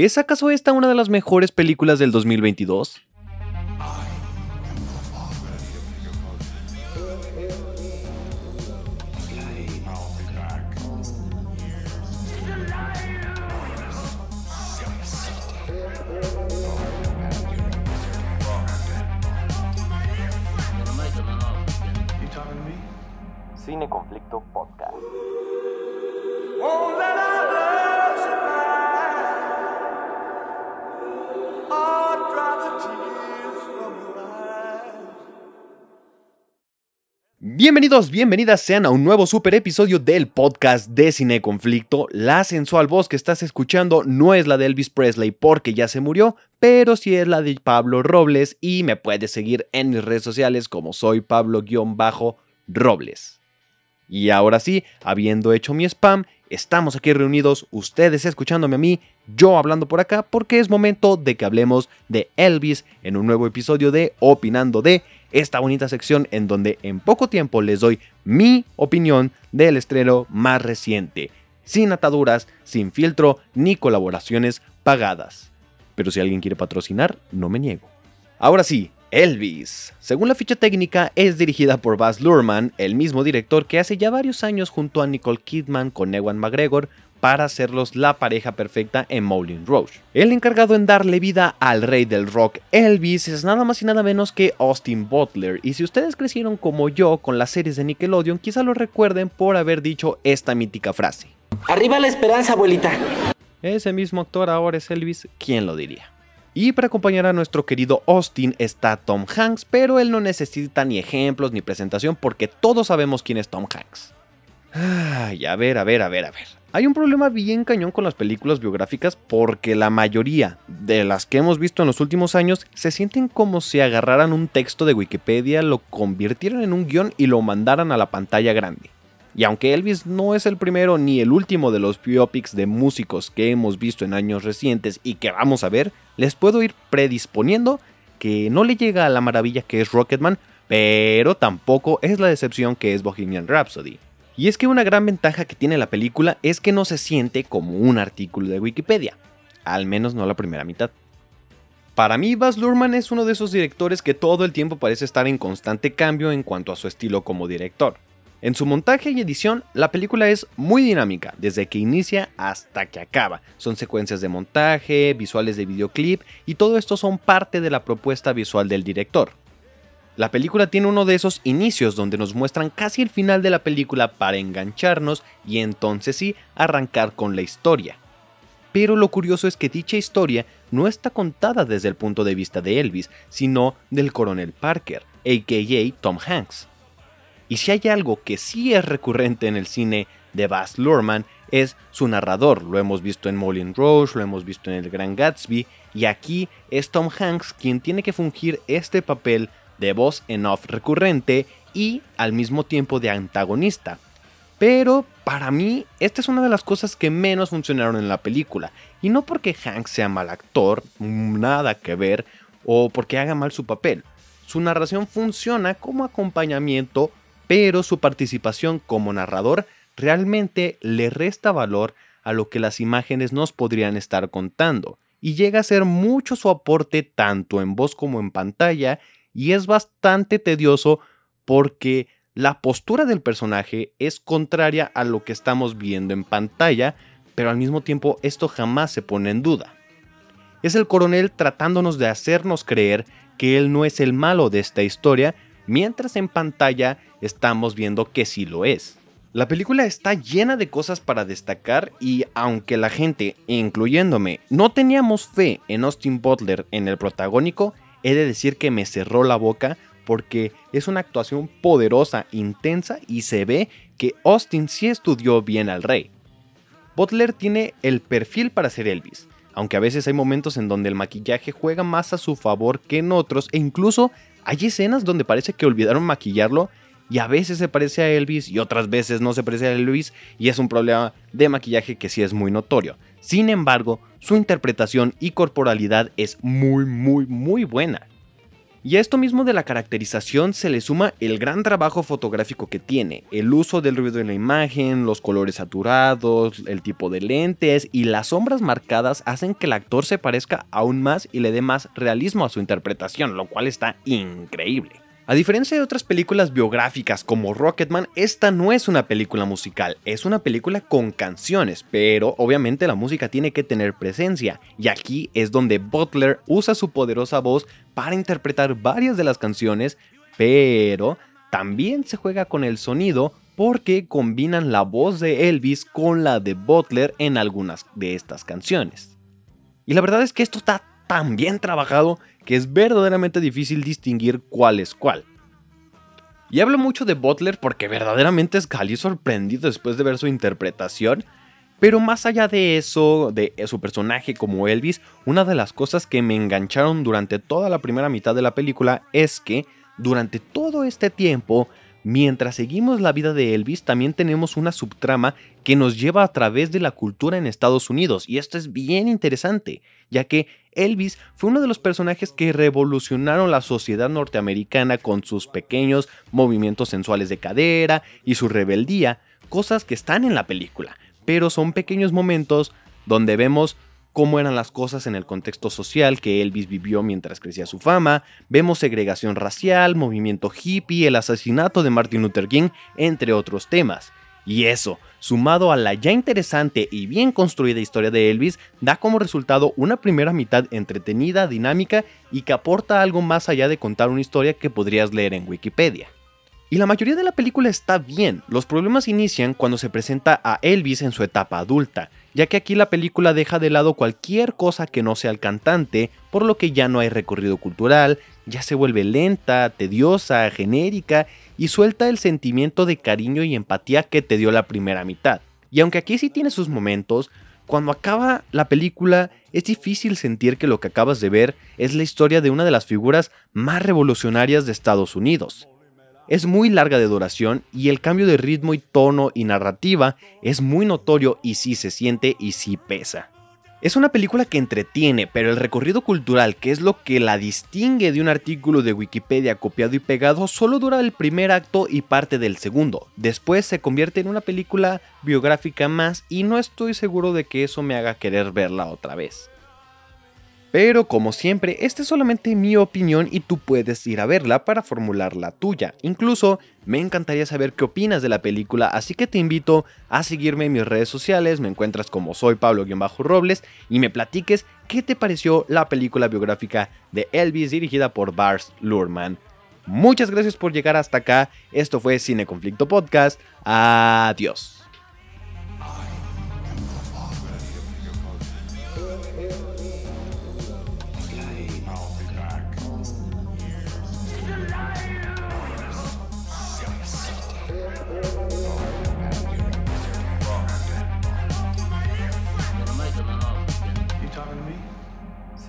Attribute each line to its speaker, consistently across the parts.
Speaker 1: ¿Es acaso esta una de las mejores películas del 2022?
Speaker 2: Cine Conflicto Podcast.
Speaker 1: Bienvenidos, bienvenidas sean a un nuevo super episodio del podcast de Cine Conflicto. La sensual voz que estás escuchando no es la de Elvis Presley porque ya se murió, pero sí es la de Pablo Robles y me puedes seguir en mis redes sociales como soy Pablo-Robles. Y ahora sí, habiendo hecho mi spam, estamos aquí reunidos, ustedes escuchándome a mí, yo hablando por acá, porque es momento de que hablemos de Elvis en un nuevo episodio de Opinando de esta bonita sección en donde en poco tiempo les doy mi opinión del estreno más reciente, sin ataduras, sin filtro ni colaboraciones pagadas. Pero si alguien quiere patrocinar, no me niego. Ahora sí, Elvis. Según la ficha técnica, es dirigida por Baz Luhrmann, el mismo director que hace ya varios años junto a Nicole Kidman con Ewan McGregor para hacerlos la pareja perfecta en Moulin Rouge. El encargado en darle vida al rey del rock Elvis es nada más y nada menos que Austin Butler, y si ustedes crecieron como yo con las series de Nickelodeon, quizá lo recuerden por haber dicho esta mítica frase.
Speaker 3: Arriba la esperanza, abuelita.
Speaker 1: Ese mismo actor ahora es Elvis, ¿quién lo diría? Y para acompañar a nuestro querido Austin está Tom Hanks, pero él no necesita ni ejemplos ni presentación porque todos sabemos quién es Tom Hanks. Ay, a ver, a ver, a ver, a ver. Hay un problema bien cañón con las películas biográficas porque la mayoría de las que hemos visto en los últimos años se sienten como si agarraran un texto de Wikipedia, lo convirtieran en un guion y lo mandaran a la pantalla grande. Y aunque Elvis no es el primero ni el último de los biopics de músicos que hemos visto en años recientes y que vamos a ver, les puedo ir predisponiendo que no le llega a la maravilla que es Rocketman, pero tampoco es la decepción que es Bohemian Rhapsody. Y es que una gran ventaja que tiene la película es que no se siente como un artículo de Wikipedia, al menos no la primera mitad. Para mí, Baz Luhrmann es uno de esos directores que todo el tiempo parece estar en constante cambio en cuanto a su estilo como director. En su montaje y edición, la película es muy dinámica, desde que inicia hasta que acaba. Son secuencias de montaje, visuales de videoclip y todo esto son parte de la propuesta visual del director. La película tiene uno de esos inicios donde nos muestran casi el final de la película para engancharnos y entonces sí arrancar con la historia. Pero lo curioso es que dicha historia no está contada desde el punto de vista de Elvis, sino del coronel Parker, aka Tom Hanks. Y si hay algo que sí es recurrente en el cine de Baz Luhrmann es su narrador. Lo hemos visto en Moulin Rouge, lo hemos visto en El Gran Gatsby y aquí es Tom Hanks quien tiene que fungir este papel de voz en off recurrente y al mismo tiempo de antagonista. Pero para mí, esta es una de las cosas que menos funcionaron en la película. Y no porque Hank sea mal actor, nada que ver, o porque haga mal su papel. Su narración funciona como acompañamiento, pero su participación como narrador realmente le resta valor a lo que las imágenes nos podrían estar contando. Y llega a ser mucho su aporte tanto en voz como en pantalla y es bastante tedioso porque la postura del personaje es contraria a lo que estamos viendo en pantalla, pero al mismo tiempo esto jamás se pone en duda. Es el coronel tratándonos de hacernos creer que él no es el malo de esta historia, mientras en pantalla estamos viendo que sí lo es. La película está llena de cosas para destacar y aunque la gente, incluyéndome, no teníamos fe en Austin Butler en el protagónico, he de decir que me cerró la boca porque es una actuación poderosa, intensa y se ve que Austin sí estudió bien al rey. Butler tiene el perfil para ser Elvis, aunque a veces hay momentos en donde el maquillaje juega más a su favor que en otros e incluso hay escenas donde parece que olvidaron maquillarlo y a veces se parece a Elvis y otras veces no se parece a Elvis y es un problema de maquillaje que sí es muy notorio. Sin embargo, su interpretación y corporalidad es muy muy muy buena. Y a esto mismo de la caracterización se le suma el gran trabajo fotográfico que tiene, el uso del ruido en la imagen, los colores saturados, el tipo de lentes y las sombras marcadas hacen que el actor se parezca aún más y le dé más realismo a su interpretación, lo cual está increíble. A diferencia de otras películas biográficas como Rocketman, esta no es una película musical, es una película con canciones, pero obviamente la música tiene que tener presencia, y aquí es donde Butler usa su poderosa voz para interpretar varias de las canciones, pero también se juega con el sonido porque combinan la voz de Elvis con la de Butler en algunas de estas canciones. Y la verdad es que esto está tan bien trabajado que es verdaderamente difícil distinguir cuál es cuál. Y hablo mucho de Butler porque verdaderamente salí sorprendido después de ver su interpretación. Pero más allá de eso, de su personaje como Elvis, una de las cosas que me engancharon durante toda la primera mitad de la película es que durante todo este tiempo Mientras seguimos la vida de Elvis, también tenemos una subtrama que nos lleva a través de la cultura en Estados Unidos, y esto es bien interesante, ya que Elvis fue uno de los personajes que revolucionaron la sociedad norteamericana con sus pequeños movimientos sensuales de cadera y su rebeldía, cosas que están en la película, pero son pequeños momentos donde vemos cómo eran las cosas en el contexto social que Elvis vivió mientras crecía su fama, vemos segregación racial, movimiento hippie, el asesinato de Martin Luther King, entre otros temas. Y eso, sumado a la ya interesante y bien construida historia de Elvis, da como resultado una primera mitad entretenida, dinámica y que aporta algo más allá de contar una historia que podrías leer en Wikipedia. Y la mayoría de la película está bien, los problemas inician cuando se presenta a Elvis en su etapa adulta, ya que aquí la película deja de lado cualquier cosa que no sea el cantante, por lo que ya no hay recorrido cultural, ya se vuelve lenta, tediosa, genérica y suelta el sentimiento de cariño y empatía que te dio la primera mitad. Y aunque aquí sí tiene sus momentos, cuando acaba la película es difícil sentir que lo que acabas de ver es la historia de una de las figuras más revolucionarias de Estados Unidos. Es muy larga de duración y el cambio de ritmo y tono y narrativa es muy notorio y sí se siente y sí pesa. Es una película que entretiene, pero el recorrido cultural, que es lo que la distingue de un artículo de Wikipedia copiado y pegado, solo dura el primer acto y parte del segundo. Después se convierte en una película biográfica más y no estoy seguro de que eso me haga querer verla otra vez. Pero como siempre, esta es solamente mi opinión y tú puedes ir a verla para formular la tuya. Incluso me encantaría saber qué opinas de la película, así que te invito a seguirme en mis redes sociales, me encuentras como soy Pablo-Robles y me platiques qué te pareció la película biográfica de Elvis dirigida por Bars Luhrmann. Muchas gracias por llegar hasta acá, esto fue Cine Conflicto Podcast, adiós.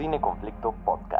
Speaker 2: Cine Conflicto Podcast.